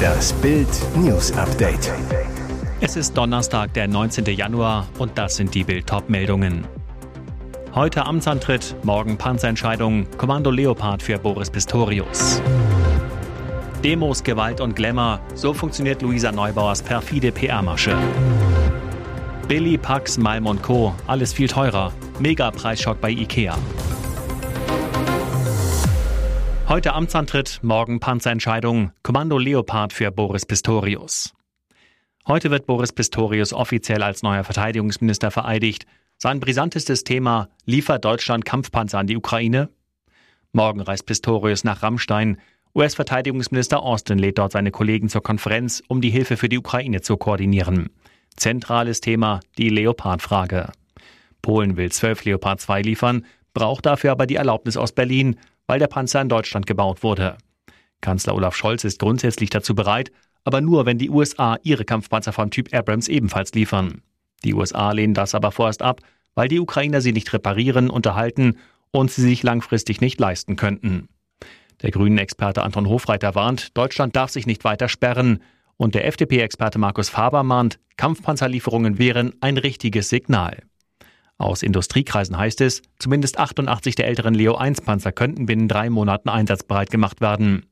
Das Bild News Update. Es ist Donnerstag, der 19. Januar und das sind die Bild meldungen Heute Amtsantritt, morgen Panzerentscheidung, Kommando Leopard für Boris Pistorius. Demos, Gewalt und Glamour, so funktioniert Luisa Neubauers perfide PR-Masche. Billy, Pax, Malm und Co., alles viel teurer. Mega-Preisschock bei Ikea. Heute Amtsantritt, morgen Panzerentscheidung, Kommando Leopard für Boris Pistorius. Heute wird Boris Pistorius offiziell als neuer Verteidigungsminister vereidigt. Sein brisantestes Thema, liefert Deutschland Kampfpanzer an die Ukraine? Morgen reist Pistorius nach Rammstein. US-Verteidigungsminister Austin lädt dort seine Kollegen zur Konferenz, um die Hilfe für die Ukraine zu koordinieren. Zentrales Thema, die Leopard-Frage. Polen will zwölf Leopard 2 liefern, braucht dafür aber die Erlaubnis aus Berlin weil der Panzer in Deutschland gebaut wurde. Kanzler Olaf Scholz ist grundsätzlich dazu bereit, aber nur, wenn die USA ihre Kampfpanzer vom Typ Abrams ebenfalls liefern. Die USA lehnen das aber vorerst ab, weil die Ukrainer sie nicht reparieren, unterhalten und sie sich langfristig nicht leisten könnten. Der Grünen-Experte Anton Hofreiter warnt, Deutschland darf sich nicht weiter sperren. Und der FDP-Experte Markus Faber mahnt, Kampfpanzerlieferungen wären ein richtiges Signal. Aus Industriekreisen heißt es, zumindest 88 der älteren Leo 1 Panzer könnten binnen drei Monaten einsatzbereit gemacht werden.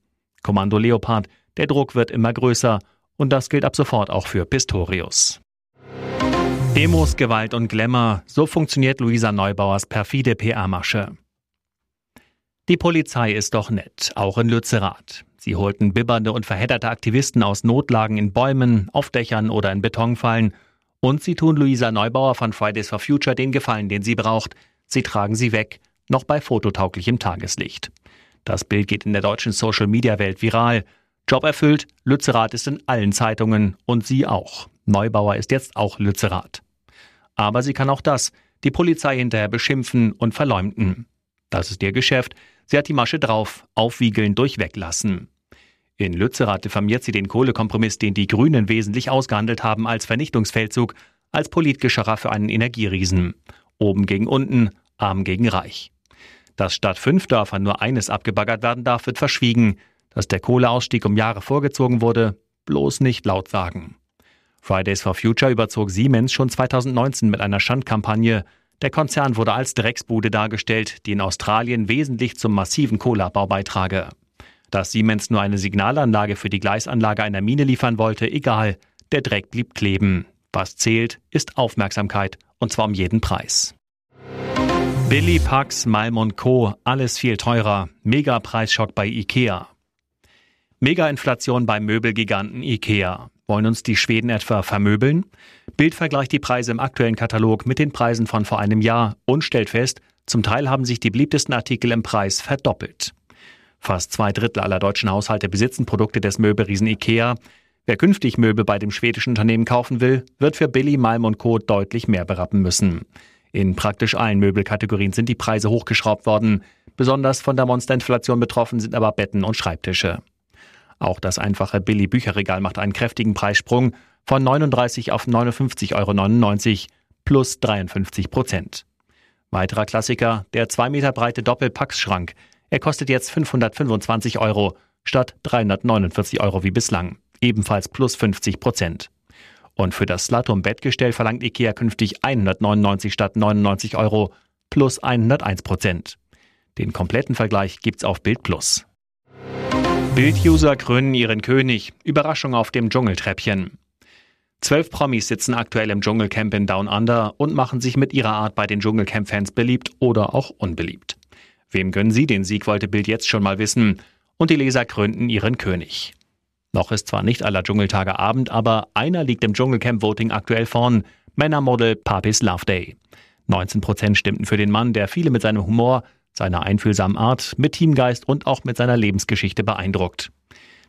Kommando Leopard, der Druck wird immer größer und das gilt ab sofort auch für Pistorius. Demos, Gewalt und Glamour, so funktioniert Luisa Neubauers perfide PR-Masche. Die Polizei ist doch nett, auch in Lützerath. Sie holten bibbernde und verhedderte Aktivisten aus Notlagen in Bäumen, auf Dächern oder in Betonfallen und sie tun Luisa Neubauer von Fridays for Future den Gefallen, den sie braucht. Sie tragen sie weg, noch bei fototauglichem Tageslicht. Das Bild geht in der deutschen Social-Media-Welt viral. Job erfüllt, Lützerath ist in allen Zeitungen und sie auch. Neubauer ist jetzt auch Lützerath. Aber sie kann auch das, die Polizei hinterher beschimpfen und verleumden. Das ist ihr Geschäft. Sie hat die Masche drauf, aufwiegeln durch Weglassen. In Lützerath diffamiert sie den Kohlekompromiss, den die Grünen wesentlich ausgehandelt haben, als Vernichtungsfeldzug, als Politgescharrer für einen Energieriesen. Oben gegen unten, arm gegen reich. Dass statt fünf Dörfern nur eines abgebaggert werden darf, wird verschwiegen. Dass der Kohleausstieg um Jahre vorgezogen wurde, bloß nicht laut sagen. Fridays for Future überzog Siemens schon 2019 mit einer Schandkampagne. Der Konzern wurde als Drecksbude dargestellt, die in Australien wesentlich zum massiven Kohleabbau beitrage. Dass Siemens nur eine Signalanlage für die Gleisanlage einer Mine liefern wollte, egal, der Dreck blieb kleben. Was zählt, ist Aufmerksamkeit, und zwar um jeden Preis. Billy, Pax, Malm und Co., alles viel teurer. Mega-Preisschock bei IKEA. Mega-Inflation beim Möbelgiganten IKEA. Wollen uns die Schweden etwa vermöbeln? Bild vergleicht die Preise im aktuellen Katalog mit den Preisen von vor einem Jahr und stellt fest, zum Teil haben sich die beliebtesten Artikel im Preis verdoppelt. Fast zwei Drittel aller deutschen Haushalte besitzen Produkte des Möbelriesen IKEA. Wer künftig Möbel bei dem schwedischen Unternehmen kaufen will, wird für Billy, Malm und Co. deutlich mehr berappen müssen. In praktisch allen Möbelkategorien sind die Preise hochgeschraubt worden. Besonders von der Monsterinflation betroffen sind aber Betten und Schreibtische. Auch das einfache Billy Bücherregal macht einen kräftigen Preissprung von 39 auf 59,99 Euro plus 53 Prozent. Weiterer Klassiker, der 2 Meter breite Doppelpackschrank er kostet jetzt 525 Euro statt 349 Euro wie bislang, ebenfalls plus 50 Prozent. Und für das Slatum-Bettgestell verlangt IKEA künftig 199 statt 99 Euro plus 101 Prozent. Den kompletten Vergleich gibt's auf Bild Plus. Bild-User krönen ihren König. Überraschung auf dem Dschungeltreppchen. Zwölf Promis sitzen aktuell im Dschungelcamp in Down Under und machen sich mit ihrer Art bei den Dschungelcamp-Fans beliebt oder auch unbeliebt. Wem gönnen Sie den Sieg, wollte Bild jetzt schon mal wissen. Und die Leser krönten ihren König. Noch ist zwar nicht aller Dschungeltage Abend, aber einer liegt im Dschungelcamp-Voting aktuell vorn. Männermodel Papis Love Day. 19 Prozent stimmten für den Mann, der viele mit seinem Humor, seiner einfühlsamen Art, mit Teamgeist und auch mit seiner Lebensgeschichte beeindruckt.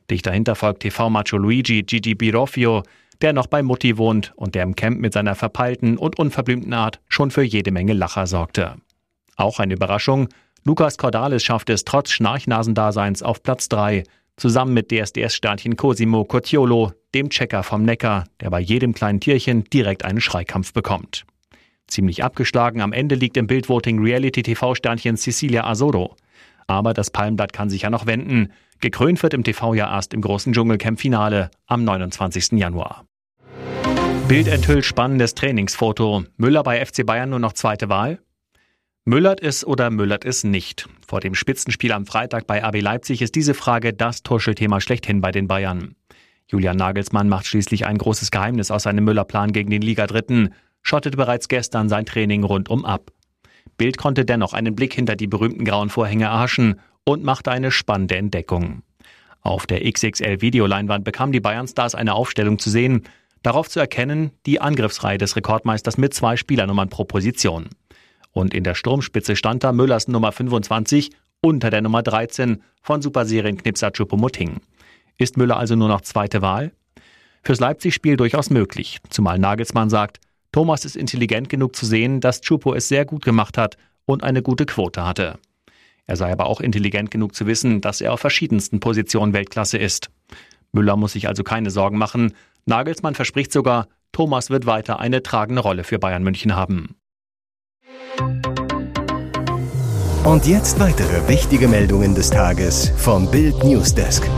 Dicht dahinter folgt TV-Macho Luigi Gigi Biroffio, der noch bei Mutti wohnt und der im Camp mit seiner verpeilten und unverblümten Art schon für jede Menge Lacher sorgte. Auch eine Überraschung, Lukas Cordalis schafft es trotz Schnarchnasendaseins auf Platz 3, zusammen mit DSDS-Sternchen Cosimo Cottiolo, dem Checker vom Neckar, der bei jedem kleinen Tierchen direkt einen Schreikampf bekommt. Ziemlich abgeschlagen am Ende liegt im Bildvoting Reality-TV-Sternchen Cecilia Azodo. Aber das Palmblatt kann sich ja noch wenden. Gekrönt wird im TV ja erst im großen Dschungelcamp-Finale am 29. Januar. Bild enthüllt spannendes Trainingsfoto. Müller bei FC Bayern nur noch zweite Wahl? Müllert es oder müllert es nicht? Vor dem Spitzenspiel am Freitag bei RB Leipzig ist diese Frage das Tuschelthema schlechthin bei den Bayern. Julian Nagelsmann macht schließlich ein großes Geheimnis aus seinem Müller-Plan gegen den Liga-Dritten, schottete bereits gestern sein Training rundum ab. Bild konnte dennoch einen Blick hinter die berühmten grauen Vorhänge erhaschen und machte eine spannende Entdeckung. Auf der XXL-Videoleinwand bekamen die Bayern-Stars eine Aufstellung zu sehen, darauf zu erkennen die Angriffsreihe des Rekordmeisters mit zwei Spielernummern pro Position. Und in der Sturmspitze stand da Müllers Nummer 25 unter der Nummer 13 von Superserienknipser Choupo-Moting. Ist Müller also nur noch zweite Wahl? Fürs Leipzig-Spiel durchaus möglich, zumal Nagelsmann sagt, Thomas ist intelligent genug zu sehen, dass Chupo es sehr gut gemacht hat und eine gute Quote hatte. Er sei aber auch intelligent genug zu wissen, dass er auf verschiedensten Positionen Weltklasse ist. Müller muss sich also keine Sorgen machen. Nagelsmann verspricht sogar, Thomas wird weiter eine tragende Rolle für Bayern München haben. Und jetzt weitere wichtige Meldungen des Tages vom Bild Newsdesk.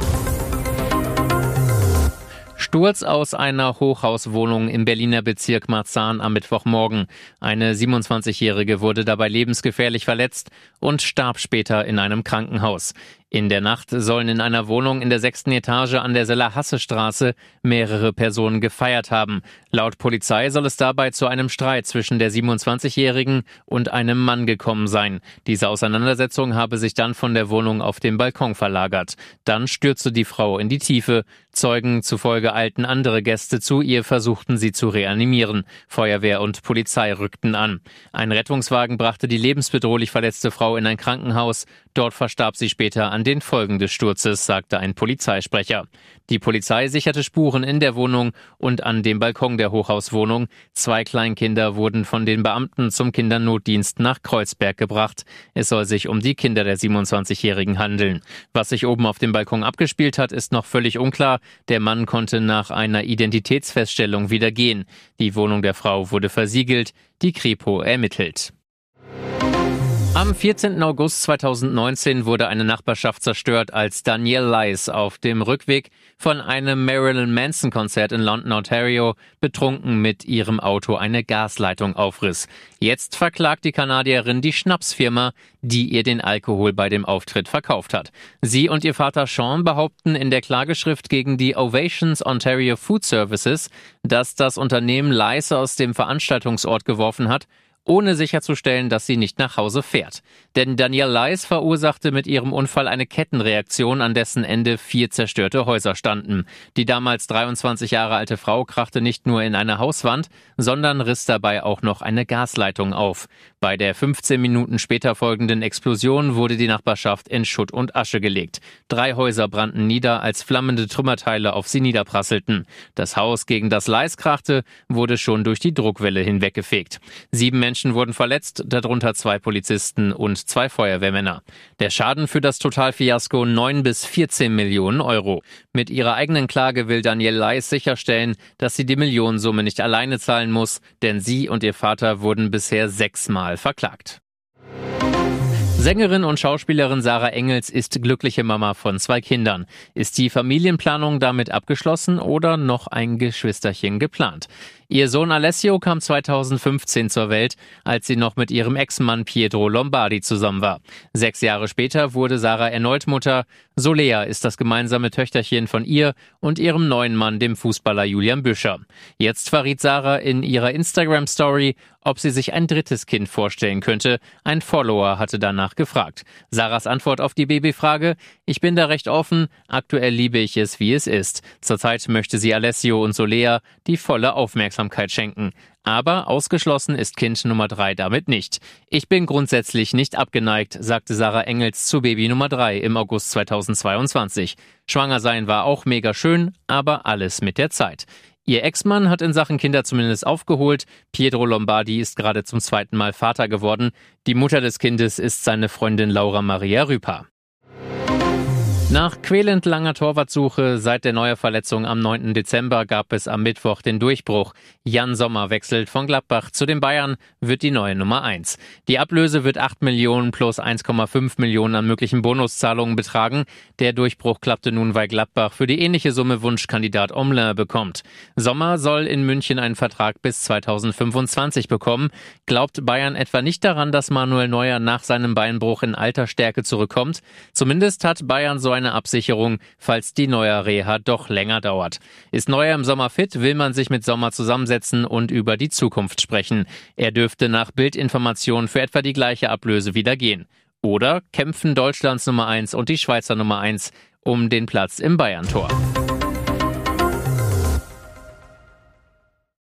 Sturz aus einer Hochhauswohnung im Berliner Bezirk Marzahn am Mittwochmorgen. Eine 27-Jährige wurde dabei lebensgefährlich verletzt und starb später in einem Krankenhaus. In der Nacht sollen in einer Wohnung in der sechsten Etage an der Seller-Hasse-Straße mehrere Personen gefeiert haben. Laut Polizei soll es dabei zu einem Streit zwischen der 27-Jährigen und einem Mann gekommen sein. Diese Auseinandersetzung habe sich dann von der Wohnung auf den Balkon verlagert. Dann stürzte die Frau in die Tiefe. Zeugen zufolge eilten andere Gäste zu ihr, versuchten sie zu reanimieren. Feuerwehr und Polizei rückten an. Ein Rettungswagen brachte die lebensbedrohlich verletzte Frau in ein Krankenhaus. Dort verstarb sie später an den Folgen des Sturzes, sagte ein Polizeisprecher. Die Polizei sicherte Spuren in der Wohnung und an dem Balkon der Hochhauswohnung. Zwei Kleinkinder wurden von den Beamten zum Kindernotdienst nach Kreuzberg gebracht. Es soll sich um die Kinder der 27-Jährigen handeln. Was sich oben auf dem Balkon abgespielt hat, ist noch völlig unklar. Der Mann konnte nach einer Identitätsfeststellung wieder gehen. Die Wohnung der Frau wurde versiegelt. Die Kripo ermittelt. Am 14. August 2019 wurde eine Nachbarschaft zerstört, als Danielle Lice auf dem Rückweg von einem Marilyn Manson Konzert in London, Ontario, betrunken mit ihrem Auto eine Gasleitung aufriss. Jetzt verklagt die Kanadierin die Schnapsfirma, die ihr den Alkohol bei dem Auftritt verkauft hat. Sie und ihr Vater Sean behaupten in der Klageschrift gegen die Ovations Ontario Food Services, dass das Unternehmen Lice aus dem Veranstaltungsort geworfen hat ohne sicherzustellen, dass sie nicht nach Hause fährt. Denn Danielle Leis verursachte mit ihrem Unfall eine Kettenreaktion, an dessen Ende vier zerstörte Häuser standen. Die damals 23 Jahre alte Frau krachte nicht nur in eine Hauswand, sondern riss dabei auch noch eine Gasleitung auf. Bei der 15 Minuten später folgenden Explosion wurde die Nachbarschaft in Schutt und Asche gelegt. Drei Häuser brannten nieder, als flammende Trümmerteile auf sie niederprasselten. Das Haus, gegen das Leis krachte, wurde schon durch die Druckwelle hinweggefegt. Sieben wurden verletzt, darunter zwei Polizisten und zwei Feuerwehrmänner. Der Schaden für das Totalfiasko 9 bis 14 Millionen Euro. Mit ihrer eigenen Klage will Danielle Leis sicherstellen, dass sie die Millionensumme nicht alleine zahlen muss, denn sie und ihr Vater wurden bisher sechsmal verklagt. Sängerin und Schauspielerin Sarah Engels ist glückliche Mama von zwei Kindern. Ist die Familienplanung damit abgeschlossen oder noch ein Geschwisterchen geplant? Ihr Sohn Alessio kam 2015 zur Welt, als sie noch mit ihrem Ex-Mann Pietro Lombardi zusammen war. Sechs Jahre später wurde Sarah erneut Mutter. Solea ist das gemeinsame Töchterchen von ihr und ihrem neuen Mann, dem Fußballer Julian Büscher. Jetzt verriet Sarah in ihrer Instagram-Story, ob sie sich ein drittes Kind vorstellen könnte. Ein Follower hatte danach gefragt. Sarahs Antwort auf die Babyfrage, ich bin da recht offen, aktuell liebe ich es, wie es ist. Zurzeit möchte sie Alessio und Solea die volle Aufmerksamkeit schenken. Aber ausgeschlossen ist Kind Nummer drei damit nicht. Ich bin grundsätzlich nicht abgeneigt, sagte Sarah Engels zu Baby Nummer drei im August 2022. Schwanger sein war auch mega schön, aber alles mit der Zeit. Ihr Ex-Mann hat in Sachen Kinder zumindest aufgeholt. Pietro Lombardi ist gerade zum zweiten Mal Vater geworden. Die Mutter des Kindes ist seine Freundin Laura Maria Rüper. Nach quälend langer Torwartsuche seit der Neuerverletzung am 9. Dezember gab es am Mittwoch den Durchbruch. Jan Sommer wechselt von Gladbach zu den Bayern, wird die neue Nummer 1. Die Ablöse wird 8 Millionen plus 1,5 Millionen an möglichen Bonuszahlungen betragen. Der Durchbruch klappte nun, weil Gladbach für die ähnliche Summe Wunschkandidat Omler bekommt. Sommer soll in München einen Vertrag bis 2025 bekommen. Glaubt Bayern etwa nicht daran, dass Manuel Neuer nach seinem Beinbruch in alter Stärke zurückkommt? Zumindest hat Bayern so ein eine Absicherung, falls die neue Reha doch länger dauert. Ist Neuer im Sommer fit, will man sich mit Sommer zusammensetzen und über die Zukunft sprechen. Er dürfte nach Bildinformation für etwa die gleiche Ablöse wieder gehen. Oder kämpfen Deutschlands Nummer 1 und die Schweizer Nummer 1 um den Platz im Bayern-Tor.